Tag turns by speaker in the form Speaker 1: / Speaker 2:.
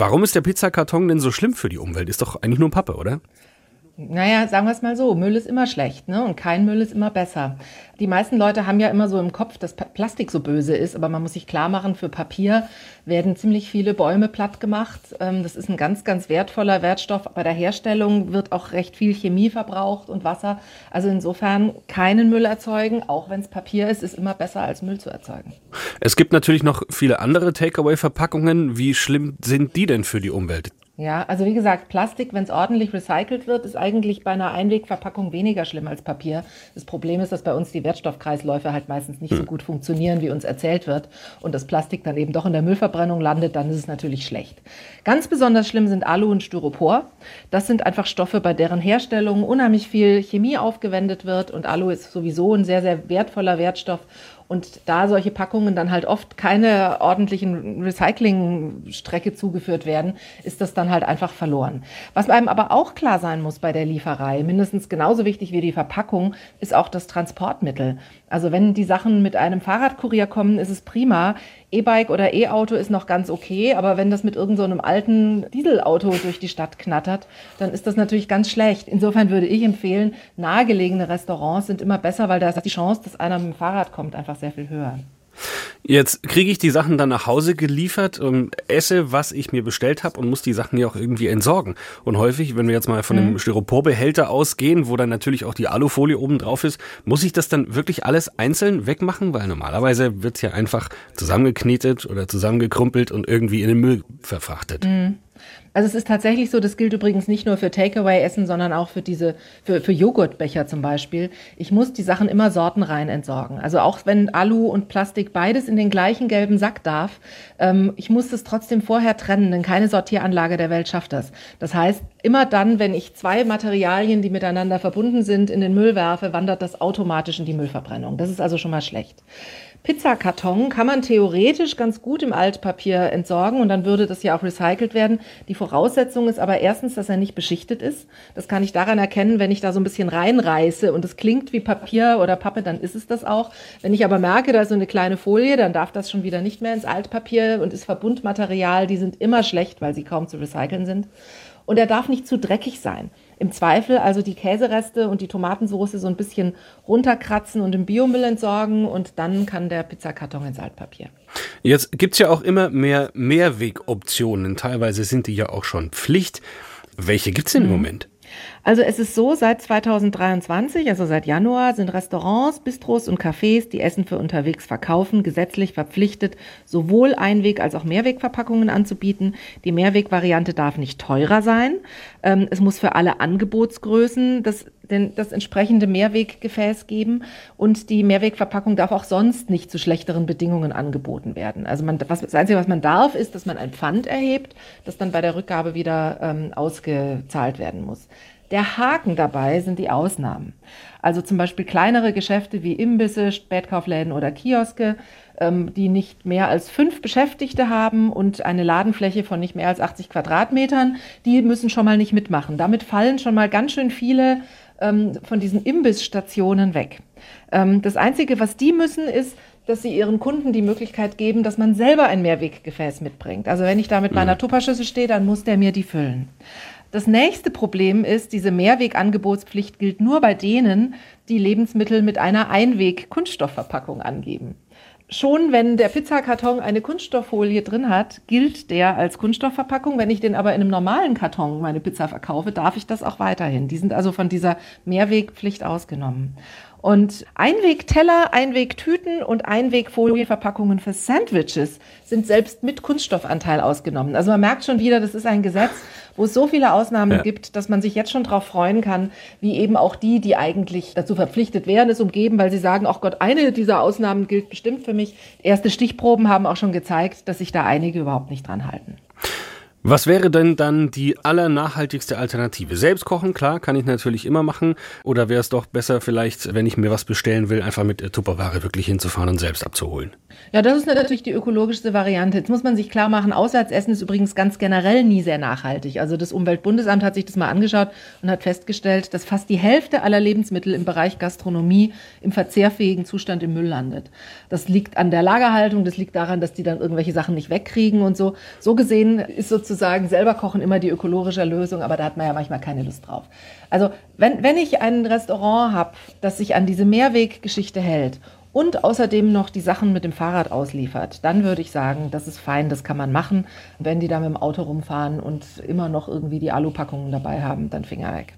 Speaker 1: Warum ist der Pizzakarton denn so schlimm für die Umwelt? Ist doch eigentlich nur Pappe, oder?
Speaker 2: Naja, sagen wir es mal so, Müll ist immer schlecht ne? und kein Müll ist immer besser. Die meisten Leute haben ja immer so im Kopf, dass Plastik so böse ist, aber man muss sich klar machen, für Papier werden ziemlich viele Bäume platt gemacht. Ähm, das ist ein ganz, ganz wertvoller Wertstoff. Bei der Herstellung wird auch recht viel Chemie verbraucht und Wasser. Also insofern keinen Müll erzeugen, auch wenn es Papier ist, ist immer besser als Müll zu erzeugen.
Speaker 1: Es gibt natürlich noch viele andere Takeaway-Verpackungen. Wie schlimm sind die denn für die Umwelt?
Speaker 2: Ja, also wie gesagt, Plastik, wenn es ordentlich recycelt wird, ist eigentlich bei einer Einwegverpackung weniger schlimm als Papier. Das Problem ist, dass bei uns die Wertstoffkreisläufe halt meistens nicht so hm. gut funktionieren, wie uns erzählt wird und das Plastik dann eben doch in der Müllverbrennung landet, dann ist es natürlich schlecht. Ganz besonders schlimm sind Alu und Styropor. Das sind einfach Stoffe, bei deren Herstellung unheimlich viel Chemie aufgewendet wird und Alu ist sowieso ein sehr, sehr wertvoller Wertstoff und da solche Packungen dann halt oft keine ordentlichen Recyclingstrecke zugeführt werden, ist das dann halt einfach verloren. Was einem aber auch klar sein muss bei der Lieferei, mindestens genauso wichtig wie die Verpackung, ist auch das Transportmittel. Also wenn die Sachen mit einem Fahrradkurier kommen, ist es prima. E-Bike oder E-Auto ist noch ganz okay, aber wenn das mit irgendeinem so alten Dieselauto durch die Stadt knattert, dann ist das natürlich ganz schlecht. Insofern würde ich empfehlen, nahegelegene Restaurants sind immer besser, weil da ist die Chance, dass einer mit dem Fahrrad kommt, einfach sehr viel höher.
Speaker 1: Jetzt kriege ich die Sachen dann nach Hause geliefert, und esse, was ich mir bestellt habe und muss die Sachen ja auch irgendwie entsorgen. Und häufig, wenn wir jetzt mal von einem mhm. Styroporbehälter ausgehen, wo dann natürlich auch die Alufolie oben drauf ist, muss ich das dann wirklich alles einzeln wegmachen? Weil normalerweise wird es ja einfach zusammengeknetet oder zusammengekrumpelt und irgendwie in den Müll verfrachtet. Mhm.
Speaker 2: Also es ist tatsächlich so, das gilt übrigens nicht nur für Takeaway-Essen, sondern auch für diese, für, für Joghurtbecher zum Beispiel. Ich muss die Sachen immer sortenrein entsorgen. Also auch wenn Alu und Plastik beides in den gleichen gelben Sack darf, ähm, ich muss das trotzdem vorher trennen, denn keine Sortieranlage der Welt schafft das. Das heißt, immer dann, wenn ich zwei Materialien, die miteinander verbunden sind, in den Müll werfe, wandert das automatisch in die Müllverbrennung. Das ist also schon mal schlecht. Pizzakarton kann man theoretisch ganz gut im Altpapier entsorgen und dann würde das ja auch recycelt werden. Die Voraussetzung ist aber erstens, dass er nicht beschichtet ist. Das kann ich daran erkennen, wenn ich da so ein bisschen reinreiße und es klingt wie Papier oder Pappe, dann ist es das auch. Wenn ich aber merke, da ist so eine kleine Folie, dann darf das schon wieder nicht mehr ins Altpapier und ist Verbundmaterial. Die sind immer schlecht, weil sie kaum zu recyceln sind. Und er darf nicht zu dreckig sein. Im Zweifel also die Käsereste und die Tomatensauce so ein bisschen runterkratzen und im Biomüll entsorgen und dann kann der Pizzakarton ins Altpapier.
Speaker 1: Jetzt gibt's ja auch immer mehr Mehrwegoptionen. Teilweise sind die ja auch schon Pflicht. Welche gibt's denn im mhm. Moment?
Speaker 2: Also es ist so, seit 2023, also seit Januar, sind Restaurants, Bistros und Cafés, die Essen für unterwegs verkaufen, gesetzlich verpflichtet, sowohl Einweg- als auch Mehrwegverpackungen anzubieten. Die Mehrwegvariante darf nicht teurer sein. Ähm, es muss für alle Angebotsgrößen das, den, das entsprechende Mehrweggefäß geben und die Mehrwegverpackung darf auch sonst nicht zu schlechteren Bedingungen angeboten werden. Also man, was, das Einzige, was man darf, ist, dass man ein Pfand erhebt, das dann bei der Rückgabe wieder ähm, ausgezahlt werden muss. Der Haken dabei sind die Ausnahmen. Also zum Beispiel kleinere Geschäfte wie Imbisse, Spätkaufläden oder Kioske, ähm, die nicht mehr als fünf Beschäftigte haben und eine Ladenfläche von nicht mehr als 80 Quadratmetern, die müssen schon mal nicht mitmachen. Damit fallen schon mal ganz schön viele ähm, von diesen Imbissstationen weg. Ähm, das Einzige, was die müssen, ist, dass sie ihren Kunden die Möglichkeit geben, dass man selber ein Mehrweggefäß mitbringt. Also wenn ich da mit meiner mhm. Tupperschüssel stehe, dann muss der mir die füllen. Das nächste Problem ist, diese Mehrwegangebotspflicht gilt nur bei denen, die Lebensmittel mit einer Einweg-Kunststoffverpackung angeben. Schon wenn der Pizzakarton eine Kunststofffolie drin hat, gilt der als Kunststoffverpackung. Wenn ich den aber in einem normalen Karton meine Pizza verkaufe, darf ich das auch weiterhin. Die sind also von dieser Mehrwegpflicht ausgenommen. Und Einwegteller, Einwegtüten und Einwegfolienverpackungen für Sandwiches sind selbst mit Kunststoffanteil ausgenommen. Also man merkt schon wieder, das ist ein Gesetz, wo es so viele Ausnahmen ja. gibt, dass man sich jetzt schon darauf freuen kann, wie eben auch die, die eigentlich dazu verpflichtet wären, es umgeben, weil sie sagen, ach Gott, eine dieser Ausnahmen gilt bestimmt für mich. Erste Stichproben haben auch schon gezeigt, dass sich da einige überhaupt nicht dran halten.
Speaker 1: Was wäre denn dann die allernachhaltigste Alternative? Selbst kochen, klar, kann ich natürlich immer machen. Oder wäre es doch besser vielleicht, wenn ich mir was bestellen will, einfach mit Tupperware wirklich hinzufahren und selbst abzuholen?
Speaker 2: Ja, das ist natürlich die ökologischste Variante. Jetzt muss man sich klar machen, Auswärtsessen ist übrigens ganz generell nie sehr nachhaltig. Also das Umweltbundesamt hat sich das mal angeschaut und hat festgestellt, dass fast die Hälfte aller Lebensmittel im Bereich Gastronomie im verzehrfähigen Zustand im Müll landet. Das liegt an der Lagerhaltung, das liegt daran, dass die dann irgendwelche Sachen nicht wegkriegen und so. So gesehen ist sozusagen sozusagen selber kochen immer die ökologische Lösung, aber da hat man ja manchmal keine Lust drauf. Also wenn, wenn ich ein Restaurant habe, das sich an diese Mehrweggeschichte hält und außerdem noch die Sachen mit dem Fahrrad ausliefert, dann würde ich sagen, das ist fein, das kann man machen. Wenn die da mit dem Auto rumfahren und immer noch irgendwie die Alupackungen dabei haben, dann Finger weg.